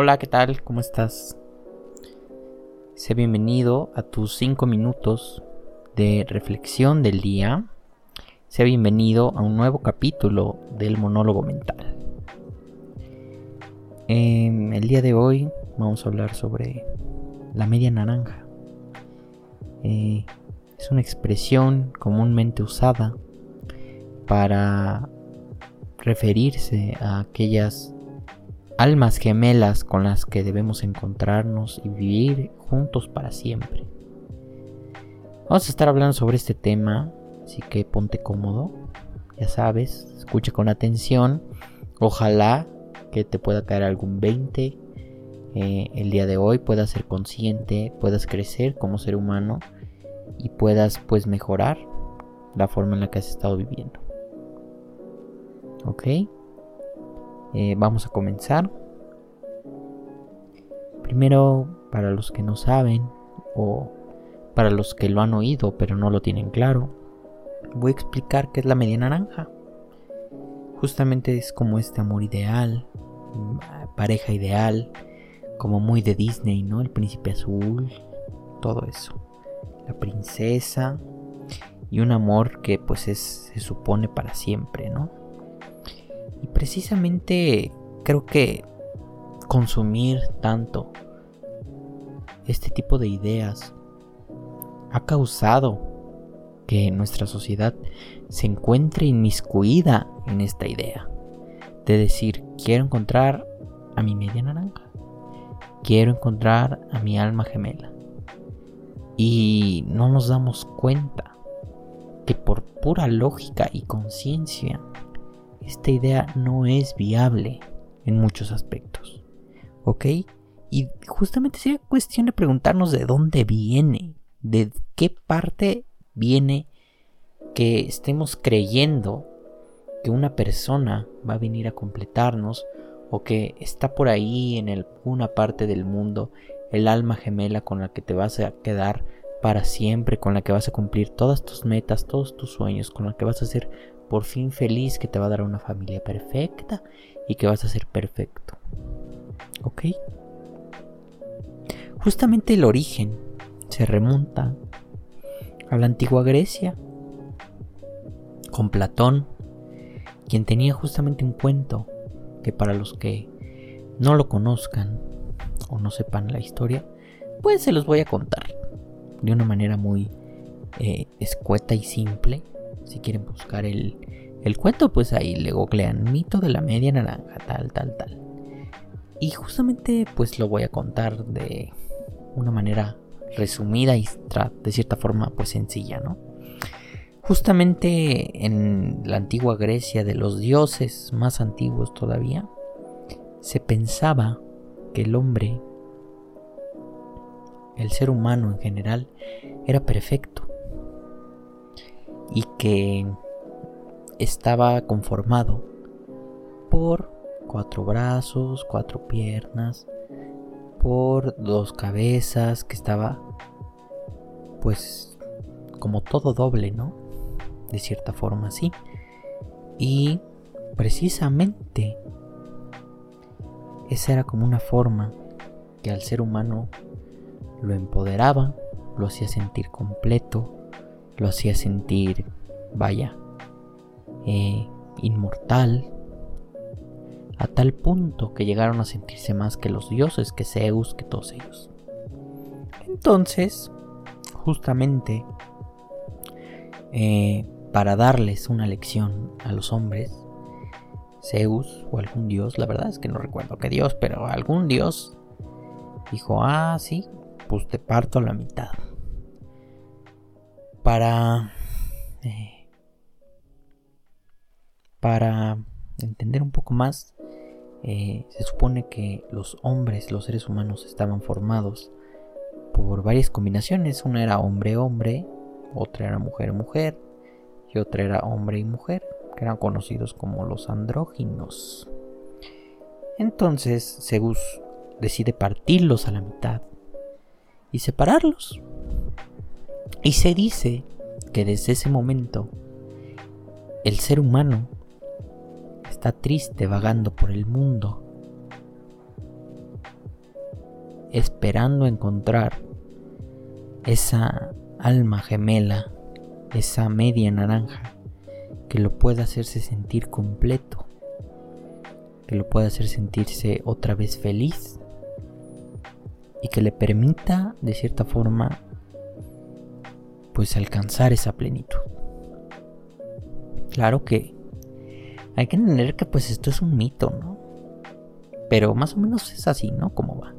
Hola, ¿qué tal? ¿Cómo estás? Sé bienvenido a tus 5 minutos de reflexión del día. Sé bienvenido a un nuevo capítulo del monólogo mental. En el día de hoy vamos a hablar sobre la media naranja. Eh, es una expresión comúnmente usada para referirse a aquellas almas gemelas con las que debemos encontrarnos y vivir juntos para siempre. Vamos a estar hablando sobre este tema, así que ponte cómodo, ya sabes, escucha con atención, ojalá que te pueda caer algún 20 eh, el día de hoy, puedas ser consciente, puedas crecer como ser humano y puedas pues mejorar la forma en la que has estado viviendo. ¿Ok? Eh, vamos a comenzar. Primero, para los que no saben o para los que lo han oído pero no lo tienen claro, voy a explicar qué es la media naranja. Justamente es como este amor ideal, pareja ideal, como muy de Disney, ¿no? El príncipe azul, todo eso. La princesa y un amor que pues es, se supone para siempre, ¿no? Y precisamente creo que consumir tanto este tipo de ideas ha causado que nuestra sociedad se encuentre inmiscuida en esta idea de decir quiero encontrar a mi media naranja, quiero encontrar a mi alma gemela. Y no nos damos cuenta que por pura lógica y conciencia esta idea no es viable en muchos aspectos. ¿Ok? Y justamente sería cuestión de preguntarnos de dónde viene, de qué parte viene que estemos creyendo que una persona va a venir a completarnos o que está por ahí en alguna parte del mundo el alma gemela con la que te vas a quedar para siempre, con la que vas a cumplir todas tus metas, todos tus sueños, con la que vas a ser por fin feliz, que te va a dar una familia perfecta y que vas a ser perfecto. ¿Ok? Justamente el origen se remonta a la antigua Grecia, con Platón, quien tenía justamente un cuento que para los que no lo conozcan o no sepan la historia, pues se los voy a contar de una manera muy eh, escueta y simple si quieren buscar el, cuento, pues ahí le googlean mito de la media naranja, tal, tal, tal. Y justamente pues lo voy a contar de una manera resumida y de cierta forma pues sencilla, ¿no? Justamente en la antigua Grecia de los dioses más antiguos todavía, se pensaba que el hombre, el ser humano en general, era perfecto y que estaba conformado por cuatro brazos, cuatro piernas, por dos cabezas, que estaba pues como todo doble, ¿no? De cierta forma, sí. Y precisamente esa era como una forma que al ser humano lo empoderaba, lo hacía sentir completo, lo hacía sentir, vaya, eh, inmortal, a tal punto que llegaron a sentirse más que los dioses, que Zeus, que todos ellos. Entonces, justamente, eh, para darles una lección a los hombres, Zeus o algún dios, la verdad es que no recuerdo qué dios, pero algún dios dijo, ah, sí, pues te parto a la mitad para, eh, para entender un poco más, eh, se supone que los hombres, los seres humanos, estaban formados por varias combinaciones. Una era hombre-hombre, otra era mujer-mujer y otra era hombre y mujer, que eran conocidos como los andróginos. Entonces Zeus decide partirlos a la mitad y separarlos. Y se dice que desde ese momento el ser humano está triste vagando por el mundo esperando encontrar esa alma gemela, esa media naranja que lo pueda hacerse sentir completo, que lo pueda hacer sentirse otra vez feliz y que le permita de cierta forma pues alcanzar esa plenitud. Claro que hay que entender que pues esto es un mito, ¿no? Pero más o menos es así, ¿no? Como va.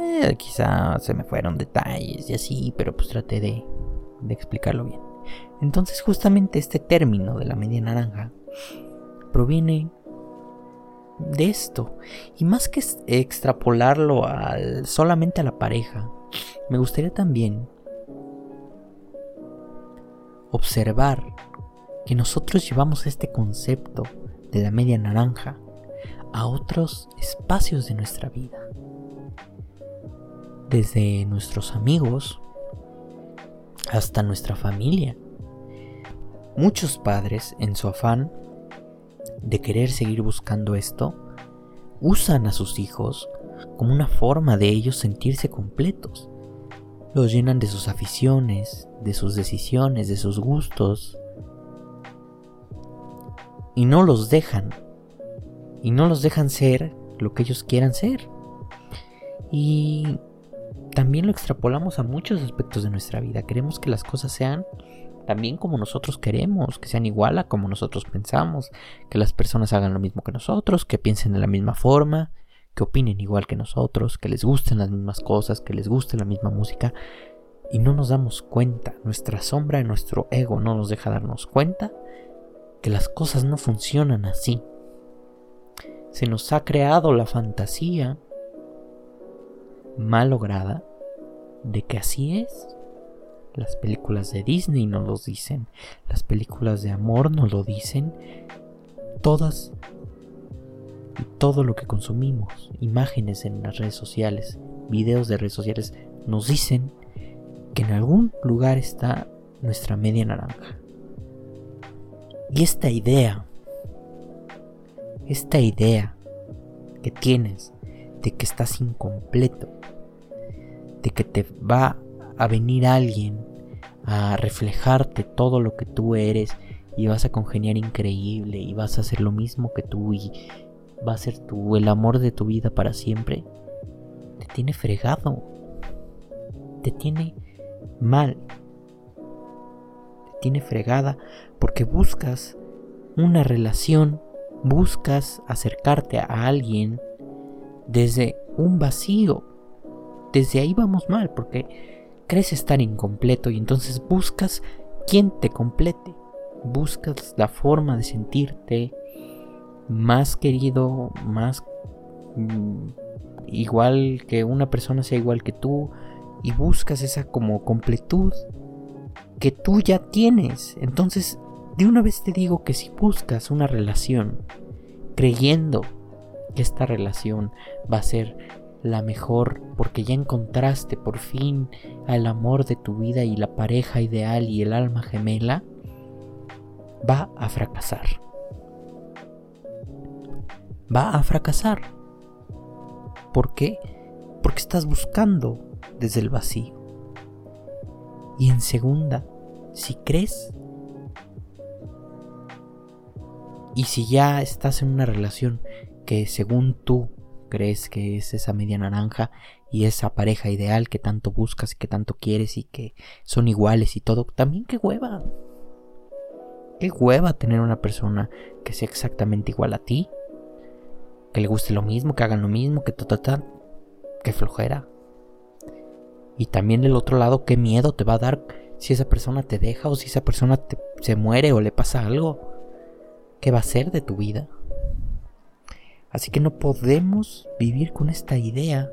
Eh, quizá se me fueron detalles y así, pero pues traté de, de explicarlo bien. Entonces justamente este término de la media naranja proviene de esto. Y más que extrapolarlo al, solamente a la pareja, me gustaría también observar que nosotros llevamos este concepto de la media naranja a otros espacios de nuestra vida. Desde nuestros amigos hasta nuestra familia. Muchos padres, en su afán de querer seguir buscando esto, usan a sus hijos como una forma de ellos sentirse completos. Los llenan de sus aficiones, de sus decisiones, de sus gustos. Y no los dejan. Y no los dejan ser lo que ellos quieran ser. Y también lo extrapolamos a muchos aspectos de nuestra vida. Queremos que las cosas sean también como nosotros queremos, que sean igual a como nosotros pensamos, que las personas hagan lo mismo que nosotros, que piensen de la misma forma, que opinen igual que nosotros, que les gusten las mismas cosas, que les guste la misma música. Y no nos damos cuenta, nuestra sombra, nuestro ego no nos deja darnos cuenta que las cosas no funcionan así. Se nos ha creado la fantasía mal lograda de que así es las películas de Disney nos lo dicen. Las películas de amor nos lo dicen. Todas y todo lo que consumimos, imágenes en las redes sociales, videos de redes sociales, nos dicen que en algún lugar está nuestra media naranja. Y esta idea, esta idea que tienes de que estás incompleto, de que te va a venir alguien a reflejarte todo lo que tú eres y vas a congeniar increíble y vas a hacer lo mismo que tú y va a ser tú el amor de tu vida para siempre, te tiene fregado, te tiene mal, te tiene fregada porque buscas una relación, buscas acercarte a alguien desde un vacío. Desde ahí vamos mal porque crees estar incompleto y entonces buscas quien te complete. Buscas la forma de sentirte más querido, más mm, igual que una persona sea igual que tú y buscas esa como completud que tú ya tienes. Entonces, de una vez te digo que si buscas una relación creyendo que esta relación va a ser la mejor porque ya encontraste por fin al amor de tu vida y la pareja ideal y el alma gemela, va a fracasar. Va a fracasar. ¿Por qué? Porque estás buscando desde el vacío. Y en segunda, si crees y si ya estás en una relación que según tú crees que es esa media naranja y esa pareja ideal que tanto buscas y que tanto quieres y que son iguales y todo, también qué hueva. Qué hueva tener una persona que sea exactamente igual a ti, que le guste lo mismo, que hagan lo mismo, que ta, qué flojera. Y también del otro lado, qué miedo te va a dar si esa persona te deja o si esa persona se muere o le pasa algo. ¿Qué va a ser de tu vida? Así que no podemos vivir con esta idea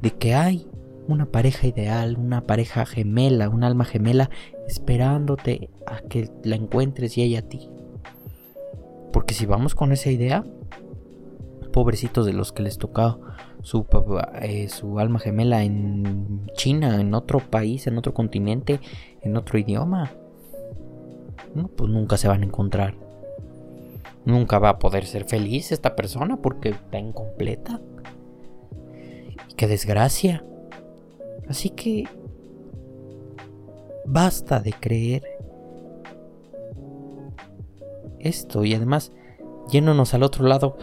de que hay una pareja ideal, una pareja gemela, un alma gemela esperándote a que la encuentres y ella a ti. Porque si vamos con esa idea, pobrecitos de los que les tocó su, eh, su alma gemela en China, en otro país, en otro continente, en otro idioma, pues nunca se van a encontrar. Nunca va a poder ser feliz esta persona porque está incompleta. y qué desgracia. Así que basta de creer esto y además yéndonos al otro lado,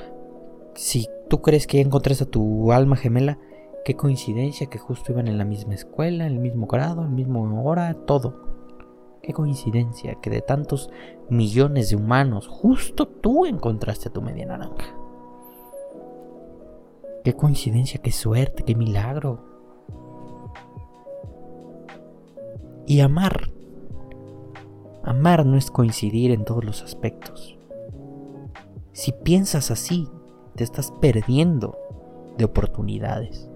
si tú crees que ya encontraste a tu alma gemela, qué coincidencia que justo iban en la misma escuela, en el mismo grado, en la misma hora, todo. Qué coincidencia que de tantos millones de humanos, justo tú encontraste a tu media naranja. Qué coincidencia, qué suerte, qué milagro. Y amar. Amar no es coincidir en todos los aspectos. Si piensas así, te estás perdiendo de oportunidades,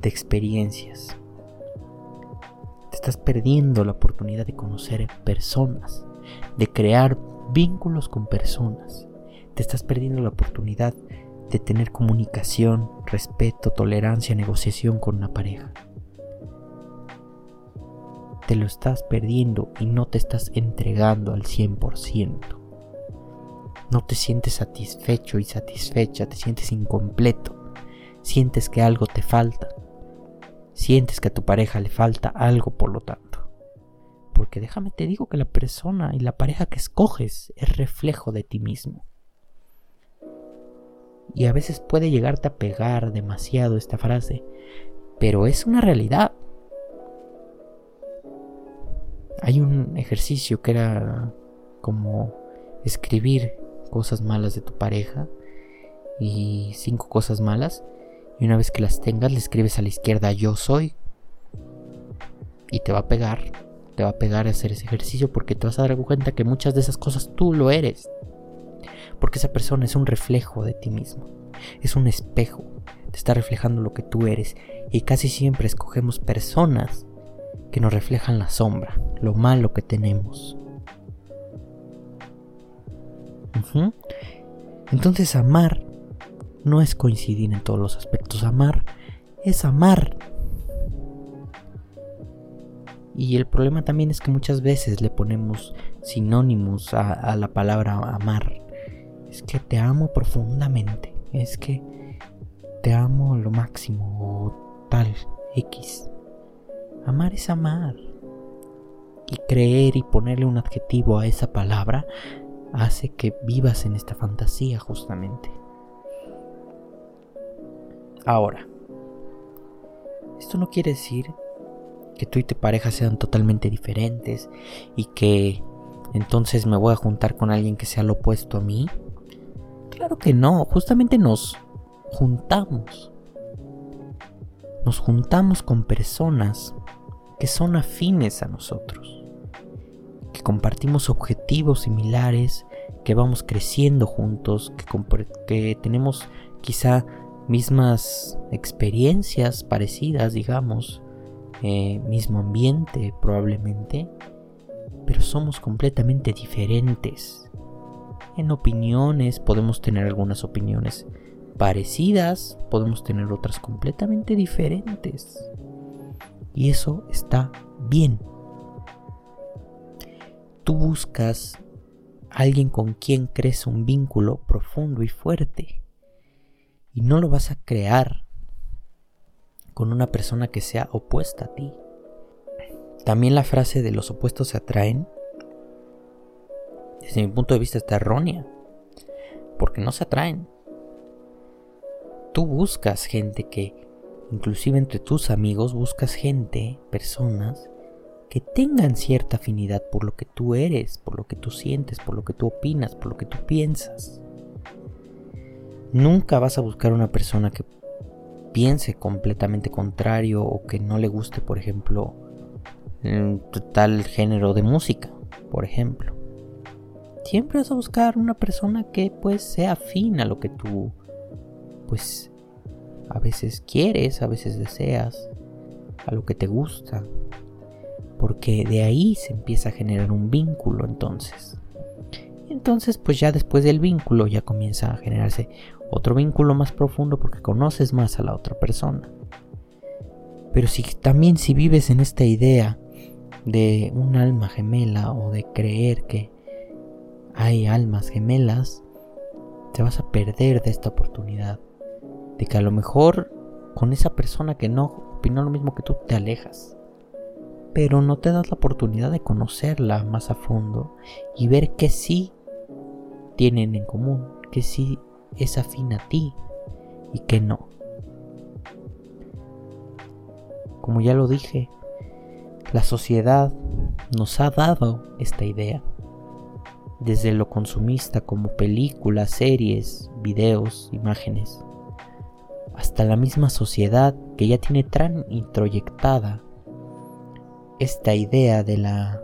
de experiencias. Te estás perdiendo la oportunidad de conocer personas, de crear vínculos con personas. Te estás perdiendo la oportunidad de tener comunicación, respeto, tolerancia, negociación con una pareja. Te lo estás perdiendo y no te estás entregando al 100%. No te sientes satisfecho y satisfecha, te sientes incompleto. Sientes que algo te falta. Sientes que a tu pareja le falta algo, por lo tanto. Porque déjame te digo que la persona y la pareja que escoges es reflejo de ti mismo y a veces puede llegarte a pegar demasiado esta frase, pero es una realidad. Hay un ejercicio que era como escribir cosas malas de tu pareja y cinco cosas malas. Y una vez que las tengas le escribes a la izquierda yo soy y te va a pegar, te va a pegar a hacer ese ejercicio porque te vas a dar cuenta que muchas de esas cosas tú lo eres, porque esa persona es un reflejo de ti mismo, es un espejo, te está reflejando lo que tú eres. Y casi siempre escogemos personas que nos reflejan la sombra, lo malo que tenemos. Entonces amar no es coincidir en todos los aspectos, amar es amar. Y el problema también es que muchas veces le ponemos sinónimos a, a la palabra amar es que te amo profundamente, es que te amo lo máximo o tal X. Amar es amar. Y creer y ponerle un adjetivo a esa palabra hace que vivas en esta fantasía justamente. Ahora, esto no quiere decir que tú y tu pareja sean totalmente diferentes y que entonces me voy a juntar con alguien que sea lo opuesto a mí Claro que no, justamente nos juntamos. Nos juntamos con personas que son afines a nosotros, que compartimos objetivos similares, que vamos creciendo juntos, que, tenemos quizá mismas experiencias parecidas, digamos, eh, mismo ambiente probablemente, pero somos completamente diferentes en opiniones, podemos tener algunas opiniones parecidas, podemos tener otras completamente diferentes. Y eso está bien. Tú buscas alguien con quien crees un vínculo profundo y fuerte. Y no lo vas a crear con una persona que sea opuesta a ti. También la frase de los opuestos se atraen desde mi punto de vista está errónea. Porque no se atraen. Tú buscas gente que, inclusive entre tus amigos, buscas gente, personas, que tengan cierta afinidad por lo que tú eres, por lo que tú sientes, por lo que tú opinas, por lo que tú piensas. Nunca vas a buscar una persona que piense completamente contrario o que no le guste, por ejemplo, tal género de música, por ejemplo siempre vas a buscar una persona que pues sea afín a lo que tú pues a veces quieres, a veces deseas, a lo que te gusta. Porque de ahí se empieza a generar un vínculo entonces. Entonces pues ya después del vínculo ya comienza a generarse otro vínculo más profundo porque conoces más a la otra persona. Pero si también si vives en esta idea de un alma gemela o de creer que hay almas gemelas, te vas a perder de esta oportunidad. De que a lo mejor con esa persona que no opinó lo mismo que tú, te alejas. Pero no te das la oportunidad de conocerla más a fondo y ver que sí tienen en común, que sí es afín a ti y que no. Como ya lo dije, la sociedad nos ha dado esta idea. Desde lo consumista como películas, series, videos, imágenes, hasta la misma sociedad que ya tiene tan introyectada esta idea de la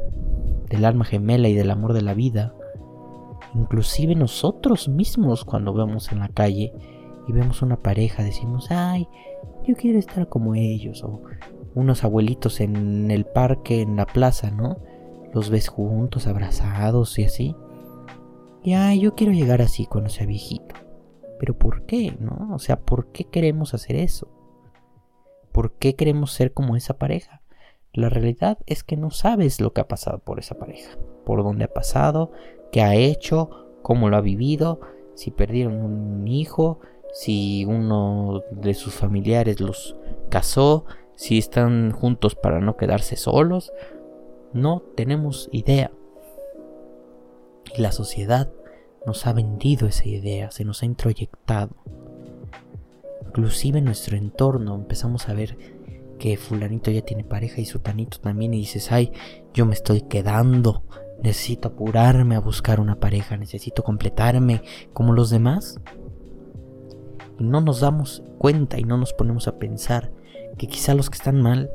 del alma gemela y del amor de la vida, inclusive nosotros mismos cuando vemos en la calle y vemos una pareja decimos, "Ay, yo quiero estar como ellos" o unos abuelitos en el parque, en la plaza, ¿no? Los ves juntos, abrazados y así. Y ay, yo quiero llegar así cuando sea viejito. Pero ¿por qué? ¿No? O sea, ¿por qué queremos hacer eso? ¿Por qué queremos ser como esa pareja? La realidad es que no sabes lo que ha pasado por esa pareja, por dónde ha pasado, qué ha hecho, cómo lo ha vivido, si perdieron un hijo, si uno de sus familiares los casó, si están juntos para no quedarse solos. No tenemos idea. Y la sociedad nos ha vendido esa idea, se nos ha introyectado. Inclusive en nuestro entorno empezamos a ver que fulanito ya tiene pareja y sutanito también y dices, ay, yo me estoy quedando, necesito apurarme a buscar una pareja, necesito completarme como los demás. Y no nos damos cuenta y no nos ponemos a pensar que quizá los que están mal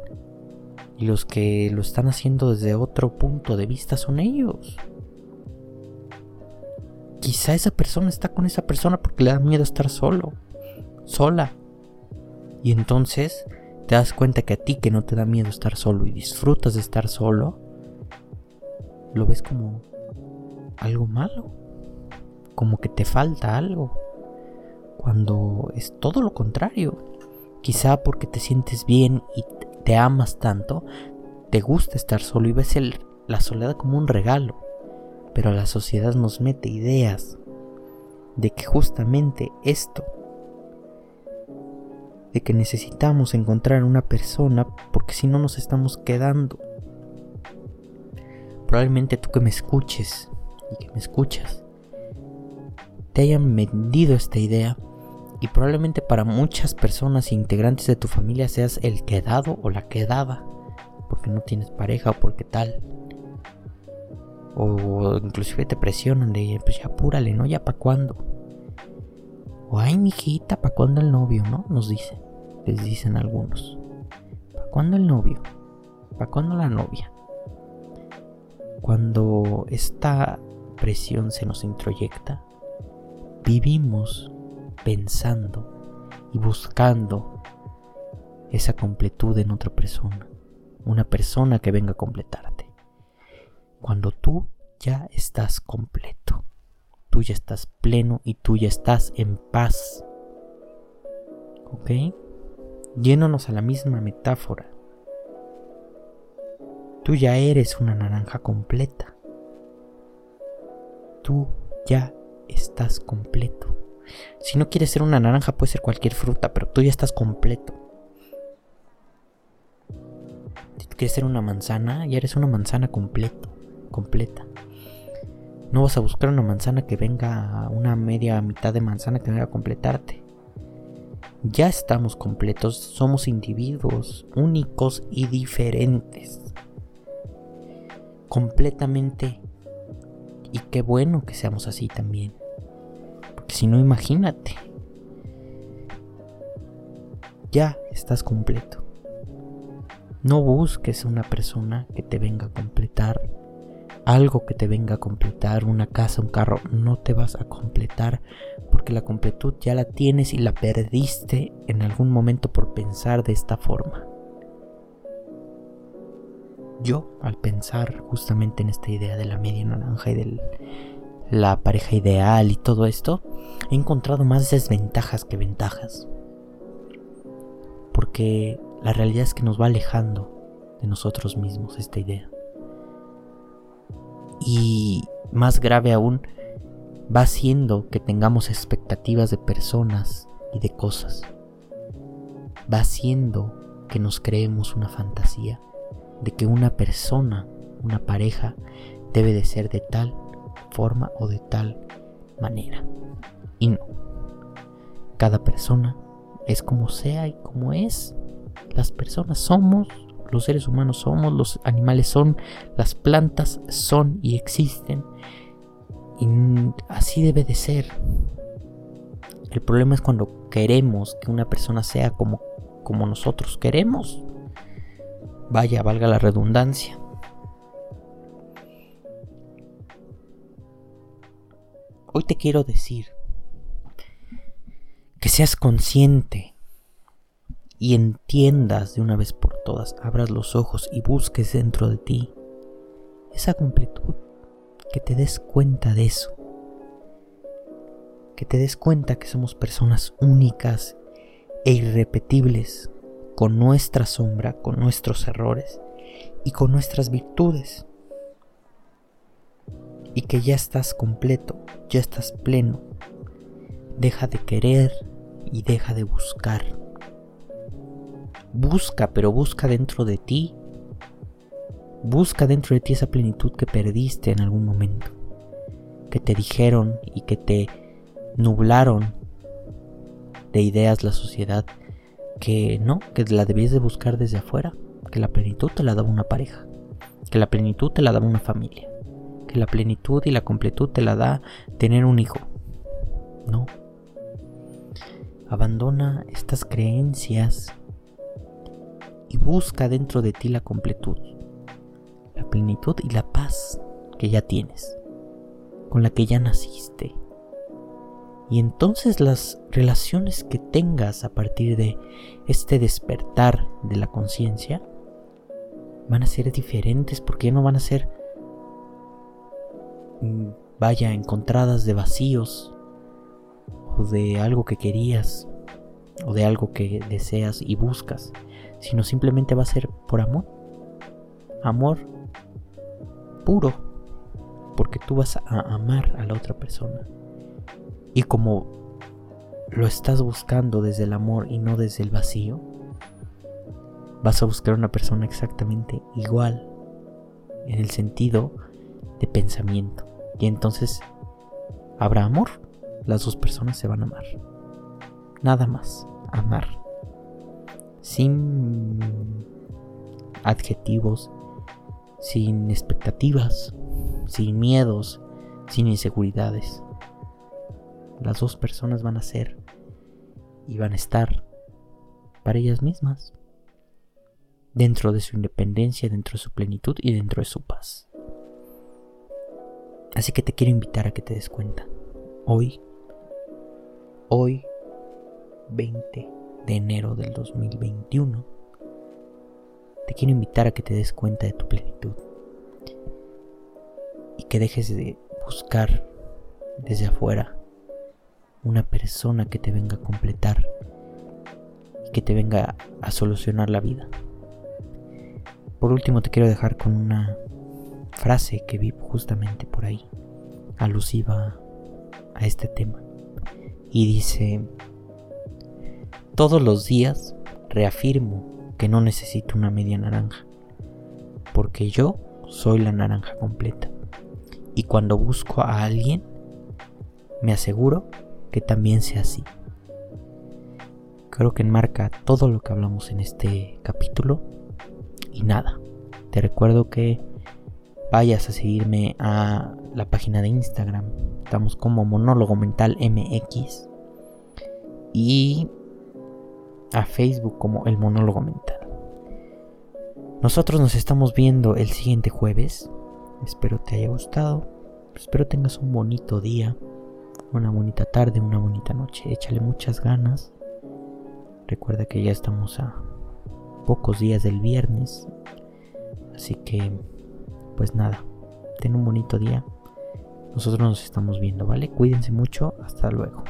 y los que lo están haciendo desde otro punto de vista son ellos. Quizá esa persona está con esa persona porque le da miedo estar solo, sola. Y entonces te das cuenta que a ti que no te da miedo estar solo y disfrutas de estar solo, lo ves como algo malo, como que te falta algo, cuando es todo lo contrario. Quizá porque te sientes bien y te amas tanto, te gusta estar solo y ves la soledad como un regalo pero la sociedad nos mete ideas de que justamente esto, que necesitamos encontrar una persona porque si no nos estamos quedando. Probablemente tú que me escuches y que me escuchas, te hayan vendido esta idea y probablemente para muchas personas integrantes de tu familia seas el quedado o la quedada porque no tienes pareja o porque tal. O inclusive te presionan de, pues ya apúrale, ¿no? Ya para cuándo. O ay, mijita, ¿para cuándo el novio, no? Nos dicen. Les dicen algunos. ¿Para cuándo el novio? ¿Para cuándo la novia? Cuando esta presión se nos introyecta, vivimos pensando y buscando esa completud en otra persona. Una persona que venga a completarte cuando tú ya estás completo, tú ya estás pleno y tú ya estás en paz. ¿Ok? Yéndonos a la misma metáfora. Tú ya eres una naranja completa. Tú ya estás completo. Si no quieres ser una naranja, puede ser cualquier fruta, pero tú ya estás completo. Si quieres ser una manzana, ya eres una manzana completo completa. No vas a buscar una manzana que venga, una media mitad de manzana que venga a completarte. Ya estamos completos, somos individuos únicos y diferentes. Completamente. Y qué bueno que seamos así también. Porque si no, imagínate. Ya estás completo. No busques una persona que te venga a completar algo que te venga a completar, una casa, un carro, no te vas a completar porque la completud ya la tienes y la perdiste en algún momento por pensar de esta forma. Yo, al pensar justamente en esta idea de la media naranja y de la pareja ideal y todo esto, he encontrado más desventajas que ventajas. Porque la realidad es que nos va alejando de nosotros mismos esta idea. Y más grave aún, va haciendo que tengamos expectativas de personas y de cosas. va haciendo que nos creemos una fantasía de que una persona, una pareja, debe de ser de tal forma o de tal manera. Y no. Cada persona es como sea y como es. Las personas somos, los seres humanos somos, los animales son, las plantas son y existen. Y así debe de ser. El problema es cuando queremos que una persona sea como, como nosotros queremos. Vaya, valga la redundancia. Hoy te quiero decir que seas consciente y entiendas de una vez por todas, abras los ojos y busques dentro de ti esa completud, que te des cuenta de eso, que te des cuenta que somos personas únicas e irrepetibles, con nuestra sombra, con nuestros errores y con nuestras virtudes. Y que ya estás completo, ya estás pleno. Deja de querer y deja de buscar. Busca, pero busca dentro de ti. Busca dentro de ti esa plenitud que perdiste en algún momento. Que te dijeron y que te nublaron de ideas la sociedad que no, que la debías de buscar desde afuera, que la plenitud te la daba una pareja, que la plenitud te la daba una familia, que la plenitud y la completud te la da tener un hijo. No. Abandona estas creencias y busca dentro de ti la completud, la plenitud y la paz que ya tienes, con la que ya naciste. Y entonces las relaciones que tengas a partir de este despertar de la conciencia van a ser diferentes porque ya no van a ser, mm, vaya, encontradas de vacíos o de algo que querías o de algo que deseas y buscas, sino simplemente va a ser por amor. Amor puro, porque tú vas a amar a la otra persona. Y como lo estás buscando desde el amor y no desde el vacío, vas a buscar una persona exactamente igual en el sentido de pensamiento. Y entonces habrá amor. Las dos personas se van a amar. Nada más, amar. Sin adjetivos, sin expectativas, sin miedos, sin inseguridades las dos personas van a ser y van a estar para ellas mismas, dentro de su independencia, dentro de su plenitud y dentro de su paz. Así que te quiero invitar a que te des cuenta. Hoy, hoy, 20 de enero del 2021, te quiero invitar a que te des cuenta de tu plenitud y que dejes de buscar desde afuera una persona que te venga a completar y que te venga a solucionar la vida. Por último te quiero dejar con una frase que vi justamente por ahí, alusiva a este tema. Y dice, todos los días reafirmo que no necesito una media naranja, porque yo soy la naranja completa. Y cuando busco a alguien, me aseguro que también sea así. Creo que enmarca todo lo que hablamos en este capítulo. Y nada, te recuerdo que vayas a seguirme a la página de Instagram. Estamos como Monólogo Mental MX. Y a Facebook como El Monólogo Mental. Nosotros nos estamos viendo el siguiente jueves. Espero te haya gustado. Espero tengas un bonito día una bonita tarde, una bonita noche. Échale muchas ganas. Recuerda que ya estamos a pocos días del viernes. Así que, pues nada, ten un bonito día. Nosotros nos estamos viendo, ¿vale? Cuídense mucho. Hasta luego.